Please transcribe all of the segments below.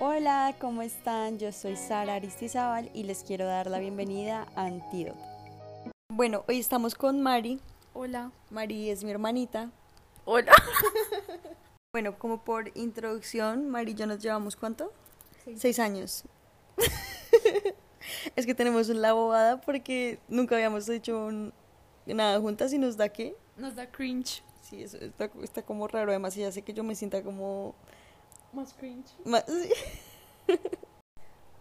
Hola, ¿cómo están? Yo soy Sara Aristizábal y les quiero dar la bienvenida a Antídoto. Bueno, hoy estamos con Mari. Hola. Mari es mi hermanita. Hola. Bueno, como por introducción, Mari y yo nos llevamos ¿cuánto? Seis años. es que tenemos la bobada porque nunca habíamos hecho un- nada juntas y nos da que... Nos da cringe. Sí, eso está, está como raro, además y hace que yo me sienta como... Más cringe. más-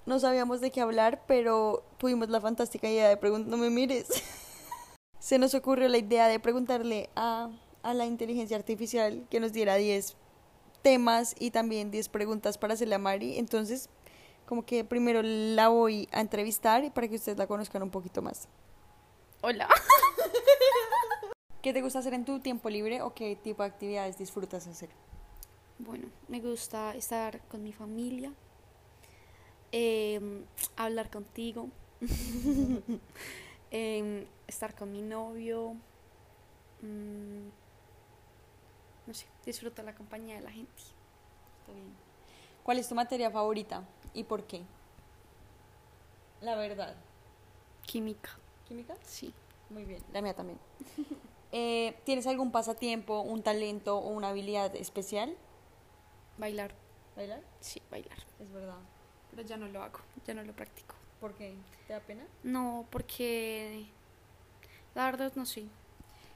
No sabíamos de qué hablar, pero tuvimos la fantástica idea de preguntar, no me mires. Se nos ocurrió la idea de preguntarle a, a la inteligencia artificial que nos diera 10 temas y también 10 preguntas para hacerle a Mari. Entonces, como que primero la voy a entrevistar y para que ustedes la conozcan un poquito más. Hola. ¿Qué te gusta hacer en tu tiempo libre o qué tipo de actividades disfrutas hacer? Bueno, me gusta estar con mi familia, em, hablar contigo, em, estar con mi novio, mm, no sé, disfruto la compañía de la gente. Está bien. ¿Cuál es tu materia favorita y por qué? La verdad. Química, ¿Química? sí. Muy bien, la mía también. Eh, ¿Tienes algún pasatiempo, un talento o una habilidad especial? Bailar, ¿Bailar? sí, bailar. Es verdad. Pero ya no lo hago, ya no lo practico. ¿Por qué? ¿Te da pena? No, porque la verdad no sé.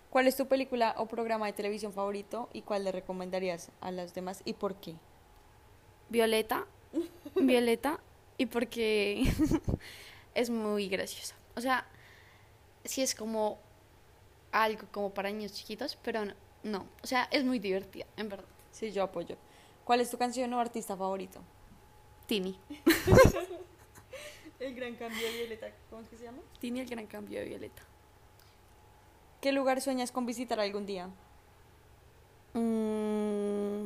¿Cuál es tu película o programa de televisión favorito y cuál le recomendarías a las demás y por qué? Violeta, Violeta, y porque es muy graciosa. O sea, sí es como algo como para niños chiquitos, pero no, no. O sea, es muy divertida, en verdad. Sí, yo apoyo. ¿Cuál es tu canción o artista favorito? Tini. El gran cambio de Violeta, ¿cómo es que se llama? Tini el gran cambio de Violeta. ¿Qué lugar sueñas con visitar algún día? Mm,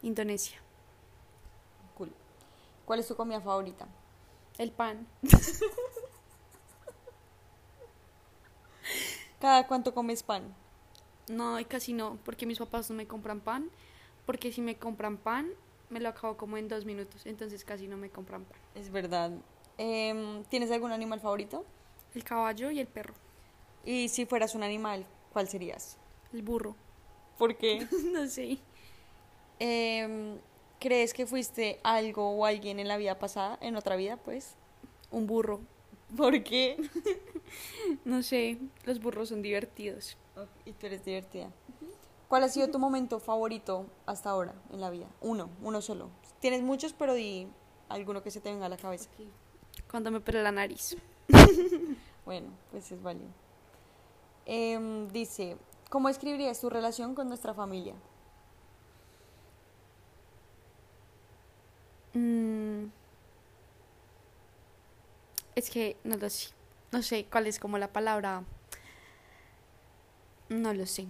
Indonesia. Cool. ¿Cuál es tu comida favorita? El pan. ¿Cada cuánto comes pan? No, y casi no, porque mis papás no me compran pan. Porque si me compran pan, me lo acabo como en dos minutos. Entonces casi no me compran pan. Es verdad. Em, ¿Tienes algún animal favorito? El caballo y el perro. Y si fueras un animal, ¿cuál serías? El burro. ¿Por qué? no sé. Em, ¿Crees que fuiste algo o alguien en la vida pasada, en otra vida, pues? Un burro. ¿Por qué? No sé, los burros son divertidos. Y tú eres divertida. ¿Cuál ha sido tu momento favorito hasta ahora en la vida? Uno, uno solo. Tienes muchos, pero di alguno que se te venga a la cabeza. Cuando me pelé la nariz. Bueno, pues es válido. Em, dice, ¿cómo escribirías tu relación con nuestra familia? Mm. Es que no lo sé. No sé cuál es como la palabra. No lo sé.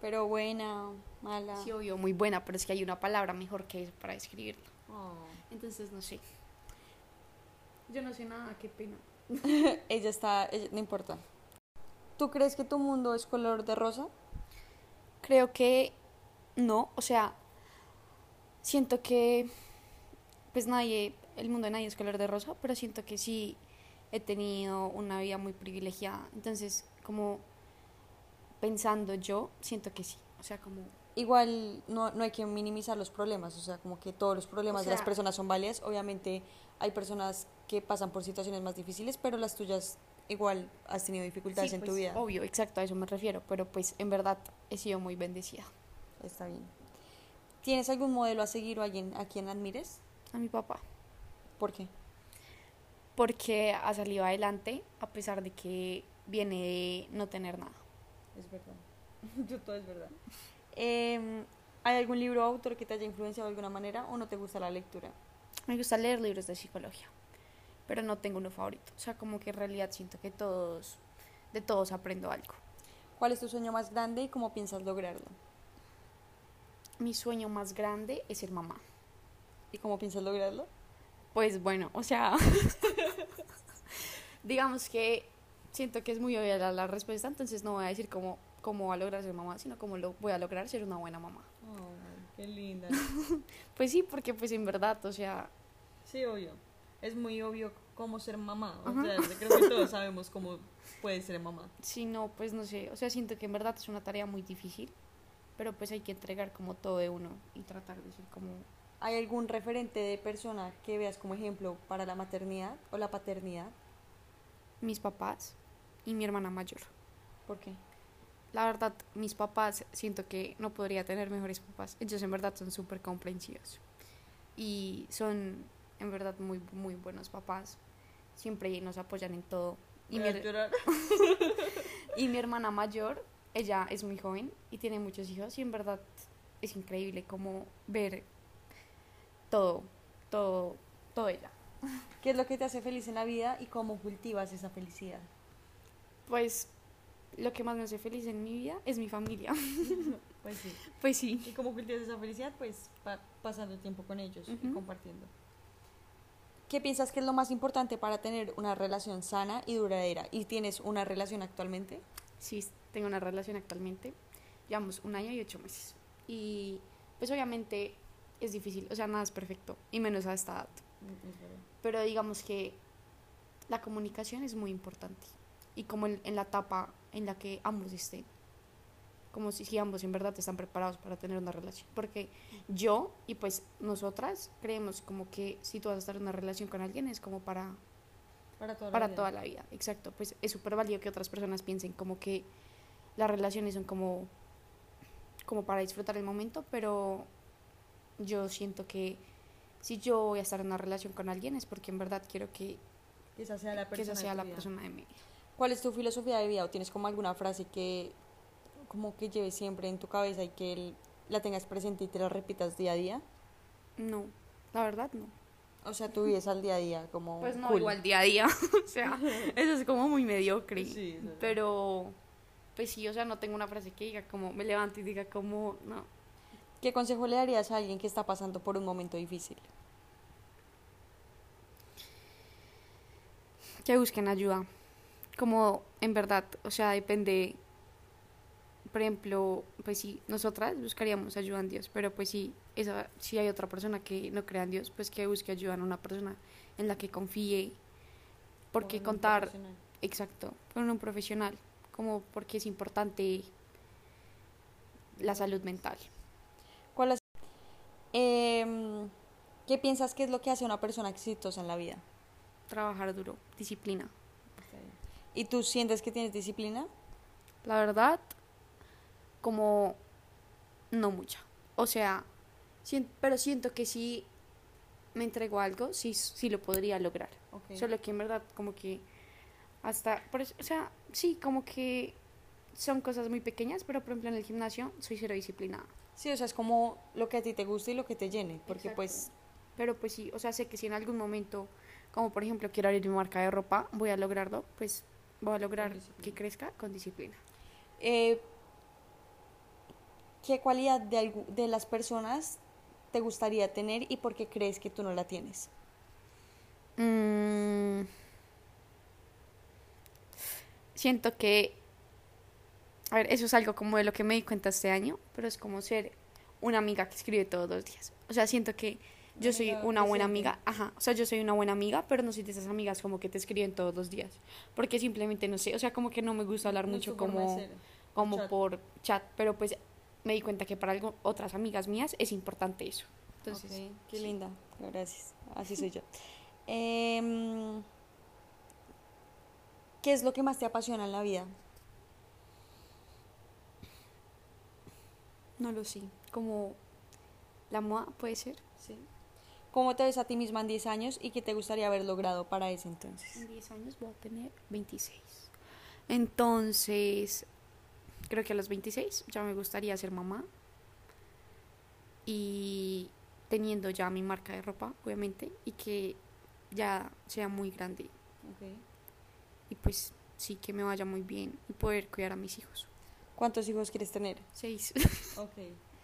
Pero buena, mala. Sí, obvio, muy buena, pero es que hay una palabra mejor que eso para escribirlo. Oh. Entonces no sé. Yo no sé nada, qué pena. ella está, ella- no importa. ¿Tú crees que tu mundo es color de rosa? Creo que no, o sea, siento que pues nadie, el mundo de nadie es color de rosa, pero siento que sí he tenido una vida muy privilegiada. Entonces, como pensando yo, siento que sí. O sea, como Igual no, no hay que minimizar los problemas, o sea, como que todos los problemas O de las personas son válidas. Obviamente hay personas que pasan por situaciones más difíciles, pero las tuyas igual has tenido dificultades Sí, en tu pues, vida. Obvio, exacto, a eso me refiero, pero pues en verdad he sido muy bendecida. Está bien. ¿Tienes algún modelo a seguir o alguien a quien admires? A mi papá, ¿Por qué? porque ha salido adelante a pesar de que viene de no tener nada. Es verdad. Yo todo es verdad. Em, ¿Hay algún libro o autor que te haya influenciado de alguna manera o no te gusta la lectura? Me gusta leer libros de psicología, pero no tengo uno favorito. O sea, como que en realidad siento que todos, de todos aprendo algo. ¿Cuál es tu sueño más grande y cómo piensas lograrlo? Mi sueño más grande es ser mamá. ¿Y cómo piensas lograrlo? Pues bueno, o sea, digamos que siento que es muy obvia la, la respuesta, entonces no voy a decir cómo, cómo va a lograr ser mamá, sino cómo lo voy a lograr ser una buena mamá. Qué linda. Pues sí, porque pues en verdad, o sea, Sí, obvio. Es muy obvio cómo ser mamá. O Ajá. sea, creo que todos sabemos cómo puede ser mamá. si no, pues no sé, o sea, siento que en verdad es una tarea muy difícil, pero pues hay que entregar como todo de uno y tratar de ser como... ¿Hay algún referente de persona que veas como ejemplo para la maternidad o la paternidad? mis papás y mi hermana mayor. ¿Por qué? La verdad, mis papás, siento que no podría tener mejores papás. Ellos en verdad son súper comprensivos. Y son en verdad muy, muy buenos papás. Siempre nos apoyan en todo. Y Voy mi, a y mi hermana mayor, ella es muy joven y tiene muchos hijos. Y en verdad es increíble como ver todo, todo, todo ella. ¿Qué es lo que te hace feliz en la vida y cómo cultivas esa felicidad? Pues lo que más me hace feliz en mi vida es mi familia. Pues sí. Pues sí. ¿Y cómo cultivas esa felicidad? Pues pa- pasando tiempo con ellos y Ujú. compartiendo. ¿Qué piensas que es lo más importante para tener una relación sana y duradera? ¿Y tienes una relación actualmente? Sí, tengo una relación actualmente. Llevamos un año y ocho meses. Y pues obviamente es difícil, o sea, nada es perfecto, y menos a esta edad. Pero digamos que la comunicación es muy importante. Y como en, en la etapa en la que ambos estén. Como si, si ambos en verdad están preparados para tener una relación. Porque yo y pues nosotras creemos como que si tú vas a estar en una relación con alguien es como para Para toda la para vida. toda la vida, exacto. Pues es súper válido que otras personas piensen como que las relaciones son como, como para disfrutar el momento, pero yo siento que si yo voy a estar en una relación con alguien es porque en verdad quiero que, Que esa sea la que persona. esa de sea tu la vida. persona de mi vida. ¿Cuál es tu filosofía de vida? ¿O tienes como alguna frase que como que lleves siempre en tu cabeza y que el- la tengas presente y te la repitas día a día? No, la verdad no. O sea, tú vives al día a día como Pues no, cool. igual día a día, o sea, eso es como muy mediocre. Sí, pero, pues sí, o sea, no tengo una frase que diga como, me levanto y diga como, no. ¿Qué consejo le darías a alguien que está pasando por un momento difícil? que busquen ayuda. Como en verdad, o sea, depende. Por ejemplo, pues sí, nosotras buscaríamos ayuda en Dios, pero pues sí, esa, si hay otra persona que no crea en Dios, pues que busque ayuda en una persona en la que confíe. Porque contar, exacto, con un profesional, como porque es importante la salud mental. ¿Cuál es- Em, ¿Qué piensas que es lo que hace a una persona exitosa en la vida? Trabajar duro, disciplina. ¿Y tú sientes que tienes disciplina? La verdad, como no mucha. O sea, sien- pero siento que si me entrego algo, sí, sí lo podría lograr. Solo que en verdad como que hasta, por eso- o sea, sí, como que son cosas muy pequeñas, pero por ejemplo en el gimnasio soy cero disciplinada. Sí, o sea, es como lo que a ti te gusta y lo que te llene, porque Exacto. pues Pero pues sí, o sea, sé que si en algún momento, como por ejemplo quiero abrir mi marca de ropa, voy a lograrlo, pues voy a lograr que crezca con disciplina. eh, ¿qué cualidad de, de las personas te gustaría tener y por qué crees que tú no la tienes? Mm, siento que, a ver, eso es algo como de lo que me di cuenta este año, pero es como ser una amiga que escribe todos los días. O sea, siento que yo soy una buena amiga, ajá, o sea, yo soy una buena amiga, pero no soy de esas amigas como que te escriben todos los días, porque simplemente no sé, o sea, como que no me gusta hablar mucho como ser. como chat. por chat, pero pues me di cuenta que para algo, otras amigas mías es importante eso. Entonces, qué sí. linda, gracias, así soy yo. Em, ¿Qué es lo que más te apasiona en la vida? no lo sé, como la moda puede ser. Sí. ¿Cómo te ves a ti misma en 10 años y qué te gustaría haber logrado para ese entonces? En 10 años voy a tener 26. Entonces, creo que a los 26 ya me gustaría ser mamá. Y teniendo ya mi marca de ropa, obviamente, y que ya sea muy grande. Ok. Y pues sí, que me vaya muy bien y poder cuidar a mis hijos. ¿Cuántos hijos quieres tener? Seis. Ok.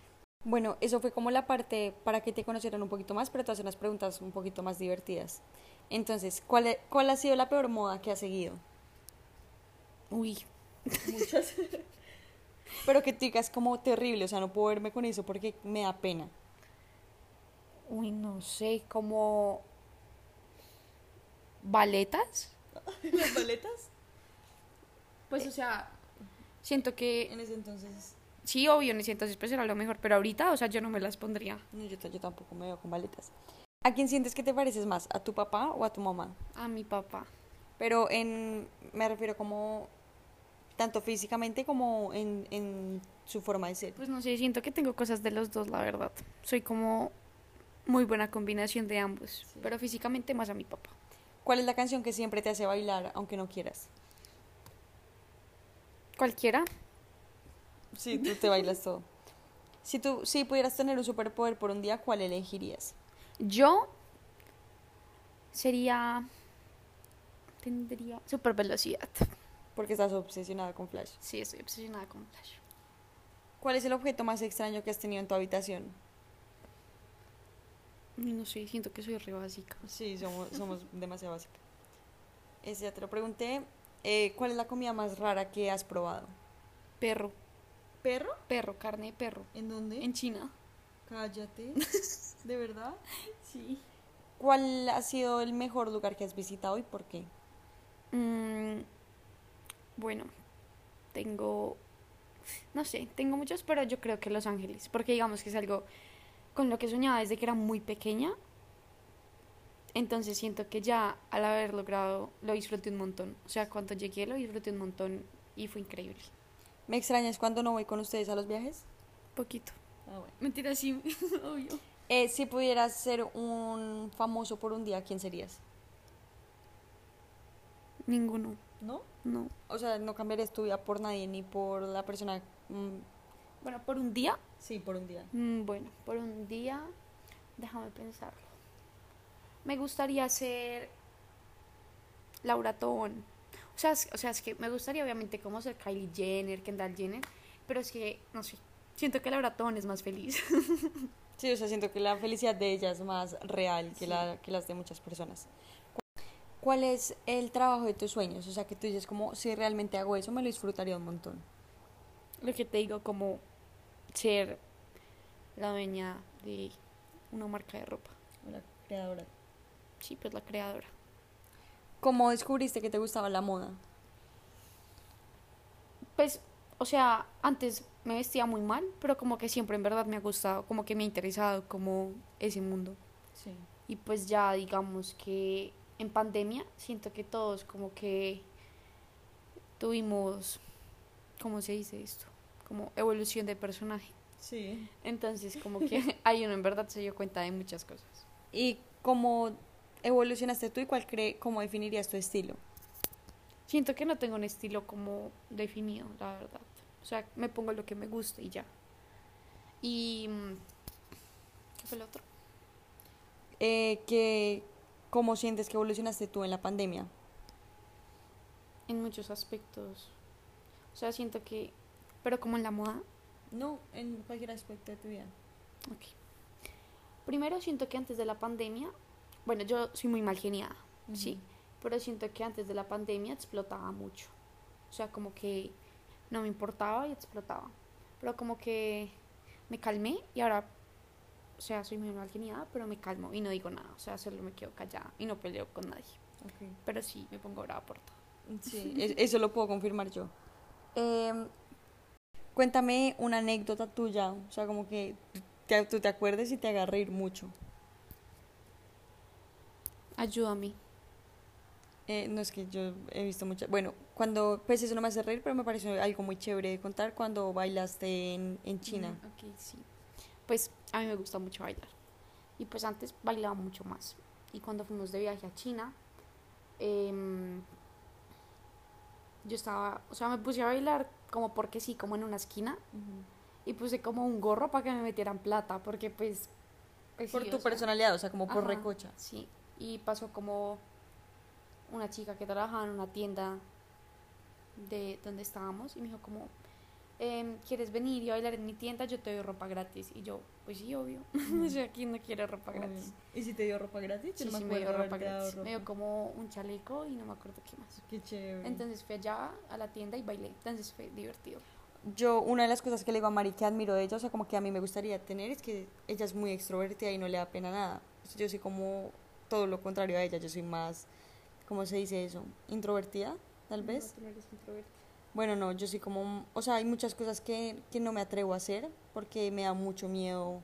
Bueno, eso fue como la parte para que te conocieran un poquito más, pero te hacen unas preguntas un poquito más divertidas. Entonces, ¿cuál, e- ¿cuál ha sido la peor moda que has seguido? Uy, Muchas. Pero que tú digas como terrible, o sea, no puedo verme con eso porque me da pena. Uy, no sé, como baletas. ¿Las baletas? Pues, o sea, siento que En ese entonces, sí, obvio, entonces pues era lo mejor, pero ahorita, o sea, yo no me las pondría. no, yo, tampoco me veo con baletas. ¿A quién sientes que te pareces más? ¿A tu papá o a tu mamá? A mi papá. Pero en, me refiero como, tanto físicamente como en, en su forma de ser. Pues no sé, siento que tengo cosas de los dos, la verdad. Soy como muy buena combinación de ambos, Sí. pero físicamente más a mi papá. ¿Cuál es la canción que siempre te hace bailar, aunque no quieras? Cualquiera. Sí, tú te bailas todo. Si tú si pudieras tener un superpoder por un día, ¿cuál elegirías? Yo sería tendría super velocidad. Porque estás obsesionada con Flash. Sí, estoy obsesionada con Flash. ¿Cuál es el objeto más extraño que has tenido en tu habitación? No sé, siento que soy re básica. Sí, somos, somos demasiado básicas. Ese ya te lo pregunté. Eh, ¿Cuál es la comida más rara que has probado? Perro, ¿Perro? perro, carne de perro. ¿En dónde? En China. Cállate. ¿De verdad? Sí. ¿Cuál ha sido el mejor lugar que has visitado y por qué? Mm, bueno, tengo, no sé, tengo muchos, pero yo creo que Los Ángeles, porque digamos que es algo con lo que soñaba desde que era muy pequeña. Entonces siento que ya al haber logrado lo disfruté un montón. O sea, cuando llegué lo disfruté un montón y fue increíble. ¿Me extrañas cuando no voy con ustedes a los viajes? Poquito. Ah, bueno. Mentira, sí, obvio. Eh, si pudieras ser un famoso por un día, ¿quién serías? Ninguno, ¿No? no. O sea, no cambiarías tu vida por nadie ni por la persona. mm, Bueno, por un día. sí, por un día. Mm, Bueno, por un día, déjame pensarlo. Me gustaría ser Laura Tobón. O sea, es, o sea, es que me gustaría obviamente como ser Kylie Jenner, Kendall Jenner, pero es que, no sé, siento que Laura Tobón es más feliz. Sí, o sea, siento que la felicidad de ella es más real que, Sí. la, que las de muchas personas. ¿Cuál es el trabajo de tus sueños? O sea, que tú dices como, si realmente hago eso, me lo disfrutaría un montón. Lo que te digo, como ser la dueña de una marca de ropa. La creadora. Sí, pues la creadora. ¿Cómo descubriste que te gustaba la moda? Pues, o sea, antes me vestía muy mal, pero como que siempre en verdad me ha gustado, como que me ha interesado como ese mundo. Sí. Y pues ya digamos que en pandemia siento que todos como que tuvimos, ¿cómo se dice esto? Como evolución de personaje. Sí. Entonces como que ahí uno en verdad se dio cuenta de muchas cosas. ¿Y cómo evolucionaste tú y cuál cree, cómo definirías tu estilo? Siento que no tengo un estilo como definido, la verdad. O sea, me pongo lo que me gusta y ya. Y... mm, ¿Qué fue el otro? Eh, que, ¿Cómo sientes que evolucionaste tú en la pandemia? En muchos aspectos. O sea, siento que... Pero como en la moda. No, en cualquier aspecto de tu vida. Ok. Primero siento que antes de la pandemia... Bueno, yo soy muy mal geniada, sí. Pero siento que antes de la pandemia explotaba mucho. O sea, como que no me importaba y explotaba. Pero como que me calmé y ahora... O sea, soy muy mal geniada, pero me calmo y no digo nada. O sea, solo me quedo callada y no peleo con nadie. Ok. Pero sí, me pongo brava por todo. Sí, es- eso lo puedo confirmar yo. Em, cuéntame una anécdota tuya, o sea, como que te- tú te acuerdes y te haga reír mucho. Ayúdame. Eh, no es que yo he visto muchas. Bueno, cuando, pues eso no me hace reír, pero me pareció algo muy chévere de contar cuando bailaste en, en China. Mm, ok, sí. Pues a mí me gusta mucho bailar. Y pues antes bailaba mucho más. Y cuando fuimos de viaje a China, em, yo estaba, o sea, me puse a bailar como porque sí, como en una esquina. Y puse como un gorro para que me metieran plata, porque pues... pues Por sí, tu o sea, personalidad, o sea, como por Ajá. recocha. Sí, y pasó como una chica que trabajaba en una tienda de donde estábamos y me dijo como, em, ¿quieres venir y bailar en mi tienda? Yo te doy ropa gratis. Y yo, pues sí, obvio. o sea, ¿quién no quiere ropa gratis? ¿Y si te dio ropa gratis? Sí, Yo no sí, me me dio ropa gratis. Me dio ropa. como un chaleco y no me acuerdo qué más. Qué chévere. Entonces fui allá a la tienda y bailé. Entonces fue divertido. yo, una de las cosas que le digo a Mari que admiro de ella, o sea, como que a mí me gustaría tener, es que ella es muy extrovertida y no le da pena nada. O sea, yo soy como todo lo contrario a ella, yo soy más, ¿cómo se dice eso? Introvertida, tal vez. No, eres introvertida. Bueno, no, yo soy como, o sea, hay muchas cosas que, que no me atrevo a hacer porque me da mucho miedo.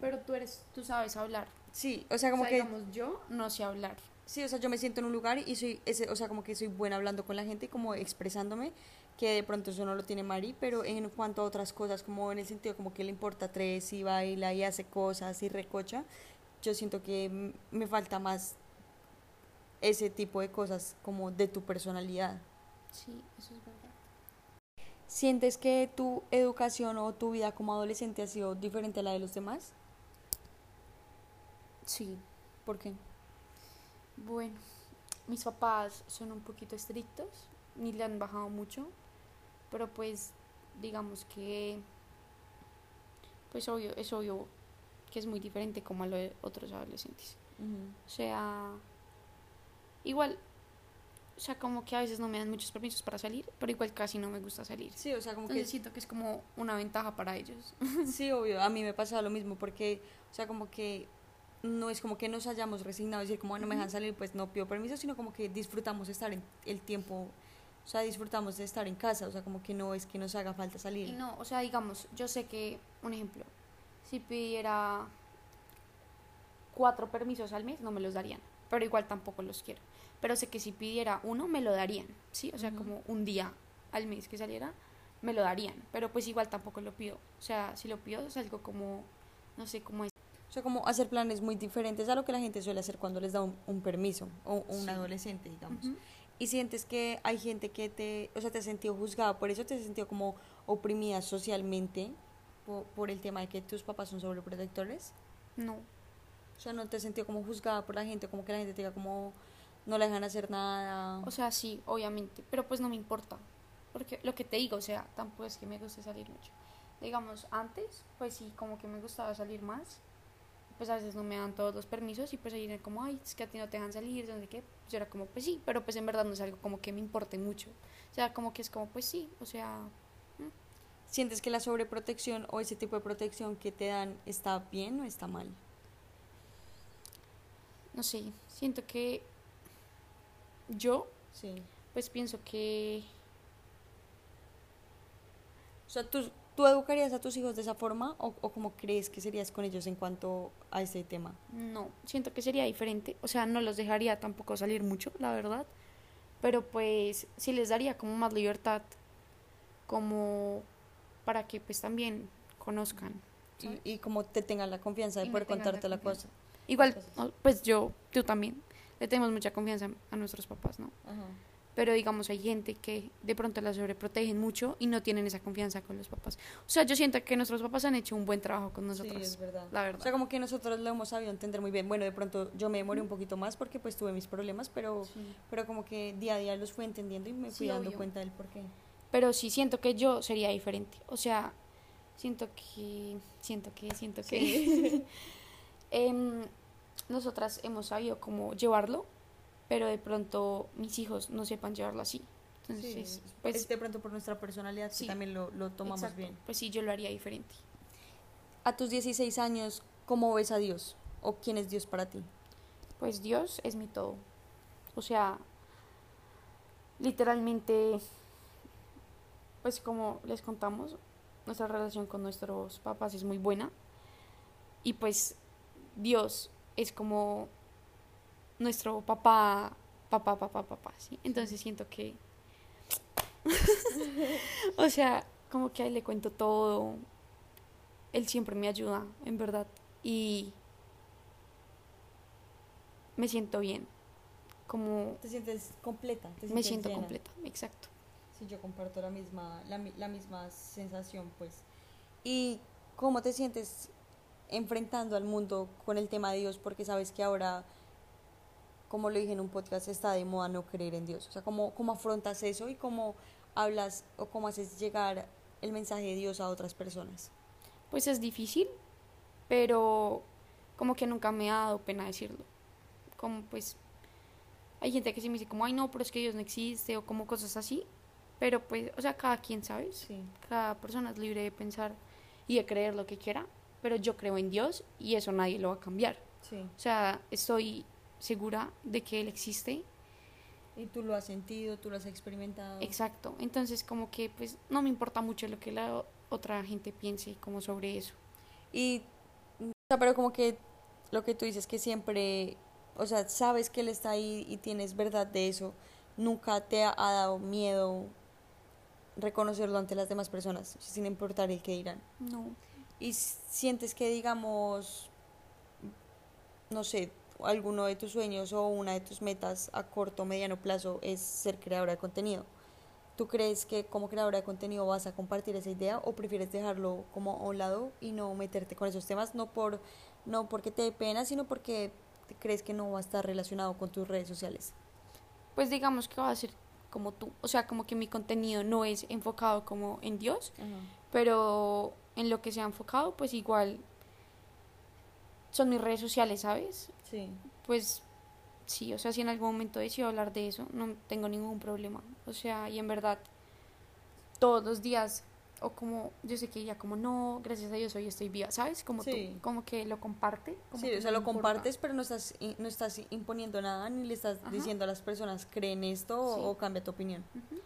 Pero tú eres, tú sabes hablar. Sí, o sea, como o sea, que... digamos, yo no sé hablar. Sí, o sea, yo me siento en un lugar y soy, ese, o sea, como que soy buena hablando con la gente y como expresándome, que de pronto eso no lo tiene Mari, pero en cuanto a otras cosas, como en el sentido como que le importa tres y baila y hace cosas y recocha, yo siento que me falta más ese tipo de cosas como de tu personalidad. Sí, eso es verdad. ¿Sientes que tu educación o tu vida como adolescente ha sido diferente a la de los demás? Sí. ¿Por qué? Bueno, mis papás son un poquito estrictos, ni le han bajado mucho, pero pues digamos que pues obvio, es obvio que es muy diferente como a lo de otros adolescentes. O sea, igual, o sea, como que a veces no me dan muchos permisos para salir, pero igual casi no me gusta salir. Sí, o sea, como que Entonces siento que es como una ventaja para ellos. Sí, obvio, a mí me pasa lo mismo porque, o sea, como que no es como que nos hayamos resignado a decir como no me dejan salir, pues no pido permiso, sino como que disfrutamos estar en el tiempo, o sea, disfrutamos de estar en casa, o sea, como que no es que nos haga falta Y salir. no, o sea, digamos, yo sé que, un ejemplo, si pidiera cuatro permisos al mes, no me los darían, pero igual tampoco los quiero. Pero sé que si pidiera uno, me lo darían, ¿sí? O sea, como un día al mes que saliera, me lo darían, pero pues igual tampoco lo pido. O sea, si lo pido es algo como, no sé, como es. O sea, como hacer planes muy diferentes a lo que la gente suele hacer cuando les da un, un permiso, o, un Sí. adolescente, digamos. Y sientes que hay gente que te, o sea, te has sentido juzgada, por eso te has sentido como oprimida socialmente por, por el tema de que tus papás son sobreprotectores. No, O sea, no te has sentido como juzgada por la gente, como que la gente te diga como no le dejan hacer nada. o sea, sí, obviamente, pero pues no me importa. Porque lo que te digo, o sea, tampoco es que me guste salir mucho. Digamos, antes, pues sí, como que me gustaba salir más. Pues a veces no me dan todos los permisos y pues ahí era como, ay, es que a ti no te dejan salir, no sé qué. Pues yo era como, pues sí, pero pues en verdad no es algo como que me importe mucho. O sea, como que es como, pues sí, o sea, ¿Sientes que la sobreprotección o ese tipo de protección que te dan está bien o está mal? no sé, siento que yo, Sí. pues pienso que O sea, ¿tú, tú educarías a tus hijos de esa forma o, o cómo crees que serías con ellos en cuanto a ese tema? No, siento que sería diferente. O sea, no los dejaría tampoco salir mucho, la verdad. Pero pues sí les daría como más libertad, como para que pues también conozcan. Y, y como te tengan la confianza de Y poder la contarte la cosa. Igual. ¿no? pues yo, tú también, le tenemos mucha confianza a nuestros papás, ¿no? Pero digamos, hay gente que de pronto la sobreprotegen mucho y no tienen esa confianza con los papás. O sea, yo siento que nuestros papás han hecho un buen trabajo con nosotros, Sí, es verdad. la O verdad. sea, como que nosotros lo hemos sabido entender muy bien. Bueno, de pronto yo me demoré un poquito más porque pues tuve mis problemas, pero, Sí. pero como que día a día los fui entendiendo y me Sí, fui dando obvio. cuenta del por qué. Pero sí siento que yo sería diferente. O sea, siento que, siento que, siento que. em, nosotras hemos sabido cómo llevarlo, pero de pronto mis hijos no sepan llevarlo así. Entonces, Sí, pues, es de pronto por nuestra personalidad que sí. también lo, lo tomamos exacto, bien. Pues sí, yo lo haría diferente. A tus 16 años, ¿cómo ves a Dios? ¿O quién es Dios para ti? Pues Dios es mi todo. O sea, literalmente, pues como les contamos, nuestra relación con nuestros papás es muy buena. Y pues Dios es como nuestro papá, papá, papá, papá, ¿sí? Entonces siento que... o sea, como que a él le cuento todo. Él siempre me ayuda, en verdad. Y me siento bien. Como ¿Te sientes completa? ¿Te me siento llena? completa, exacto. Sí, yo comparto la misma, la, la misma sensación, pues. ¿Y cómo te sientes enfrentando al mundo con el tema de Dios? Porque sabes que ahora, como lo dije en un podcast, está de moda no creer en Dios. O sea, ¿cómo, cómo afrontas eso y cómo hablas o cómo haces llegar el mensaje de Dios a otras personas? Pues es difícil, pero como que nunca me ha dado pena decirlo. Como pues hay gente que sí me dice como, ay no, pero es que Dios no existe o como cosas así. Pero pues, o sea, cada quien, ¿sabes? Sí. Cada persona es libre de pensar y de creer lo que quiera, pero yo creo en Dios y eso nadie lo va a cambiar. Sí. O sea, estoy segura de que Él existe. Y tú lo has sentido, tú lo has experimentado. Exacto. Entonces, como que, pues, no me importa mucho lo que la otra gente piense como sobre eso. Y, o sea, pero como que lo que tú dices que siempre, o sea, sabes que él está ahí y tienes verdad de eso, nunca te ha dado miedo reconocerlo ante las demás personas, sin importar el que dirán. No. Y sientes que, digamos, no sé, alguno de tus sueños o una de tus metas a corto o mediano plazo es ser creadora de contenido. ¿Tú crees que como creadora de contenido vas a compartir esa idea o prefieres dejarlo como a un lado y no meterte con esos temas? No, por, no porque te dé pena, sino porque crees que no va a estar relacionado con tus redes sociales. Pues digamos que va a ser como tú. O sea, como que mi contenido no es enfocado como en Dios, pero en lo que se ha enfocado, pues igual son mis redes sociales, ¿sabes? Sí. Pues sí, o sea, si en algún momento decido hablar de eso, no tengo ningún problema. O sea, y en verdad, todos los días, o como, yo sé que ya como, no, gracias a Dios hoy estoy viva, ¿sabes? Como Sí. tú, como que lo comparte. como Sí, o sea, lo importa. compartes, pero no estás, no estás imponiendo nada, ni le estás Ajá. diciendo a las personas, creen esto o- Sí. o cambia tu opinión.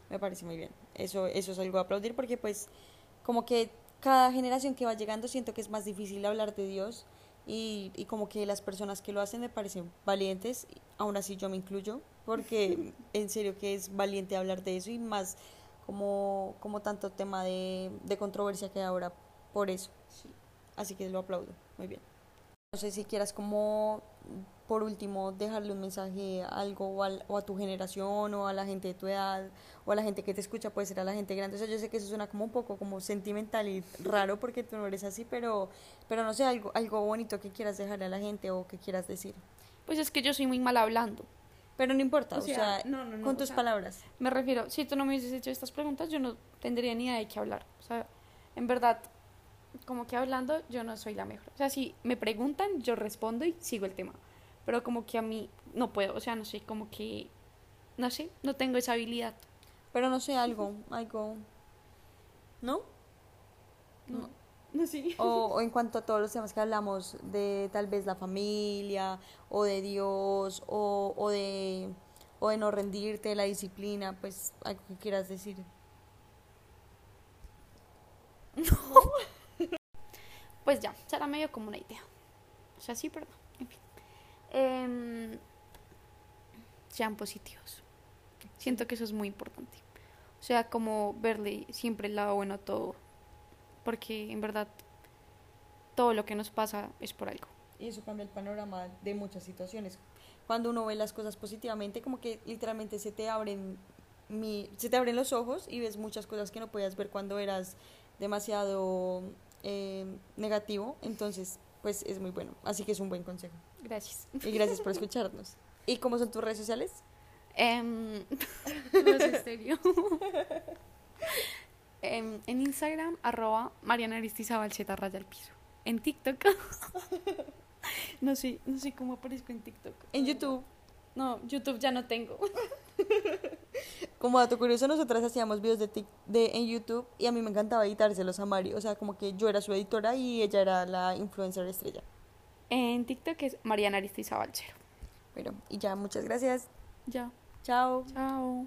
Me parece muy bien. Eso, eso es algo a aplaudir porque pues como que cada generación que va llegando siento que es más difícil hablar de Dios y, y como que las personas que lo hacen me parecen valientes, aún así yo me incluyo, porque en serio que es valiente hablar de eso y más como, como tanto tema de, de controversia que hay ahora por eso. Sí. Así que lo aplaudo. Muy bien. No sé si quieras como, por último, dejarle un mensaje, algo o, al- o a tu generación o a la gente de tu edad o a la gente que te escucha, puede ser a la gente grande. O sea, yo sé que eso suena como un poco como sentimental y raro porque tú no eres así, pero, pero no sé, algo, algo bonito que quieras dejarle a la gente o que quieras decir. Pues es que yo soy muy mal hablando. Pero no importa, O o sea, sea, no, no, no, con tus sea, palabras. Me refiero, si tú no me hubieses hecho estas preguntas, yo no tendría ni idea de qué hablar. O sea, en verdad, como que hablando, yo no soy la mejor. O sea, si me preguntan, yo respondo y sigo el tema. Pero como que a mí no puedo, o sea, no sé, como que, no sé, no tengo esa habilidad. Pero no sé, algo, algo, ¿no? No, no. O, o en cuanto a todos los temas que hablamos de tal vez la familia o de Dios o, o de o de no rendirte, la disciplina, pues algo que quieras decir. Pues ya, será medio como una idea. O sea, sí, pero no. En fin. Em, sean positivos. Siento que eso es muy importante. O sea, como verle siempre el lado bueno a todo. Porque en verdad, todo lo que nos pasa es por algo. Y eso cambia el panorama de muchas situaciones. Cuando uno ve las cosas positivamente, como que literalmente se te abren mi, se te abren los ojos y ves muchas cosas que no podías ver cuando eras demasiado eh, negativo. Entonces, pues es muy bueno. Así que es un buen consejo. Gracias. Y gracias por escucharnos. ¿Y cómo son tus redes sociales? Em, no es en Instagram, arroba Mariana Aristizabal raya al piso. En TikTok. no sé, no sé cómo aparezco en TikTok. En YouTube. No, YouTube ya no tengo. Como dato curioso, nosotras hacíamos videos de, tic- de en YouTube y a mí me encantaba editárselos a Mari. O sea, como que yo era su editora y ella era la influencer estrella. En TikTok es Mariana Aristizabal cero. Bueno, y ya, muchas gracias. Ya. Chao. Chao.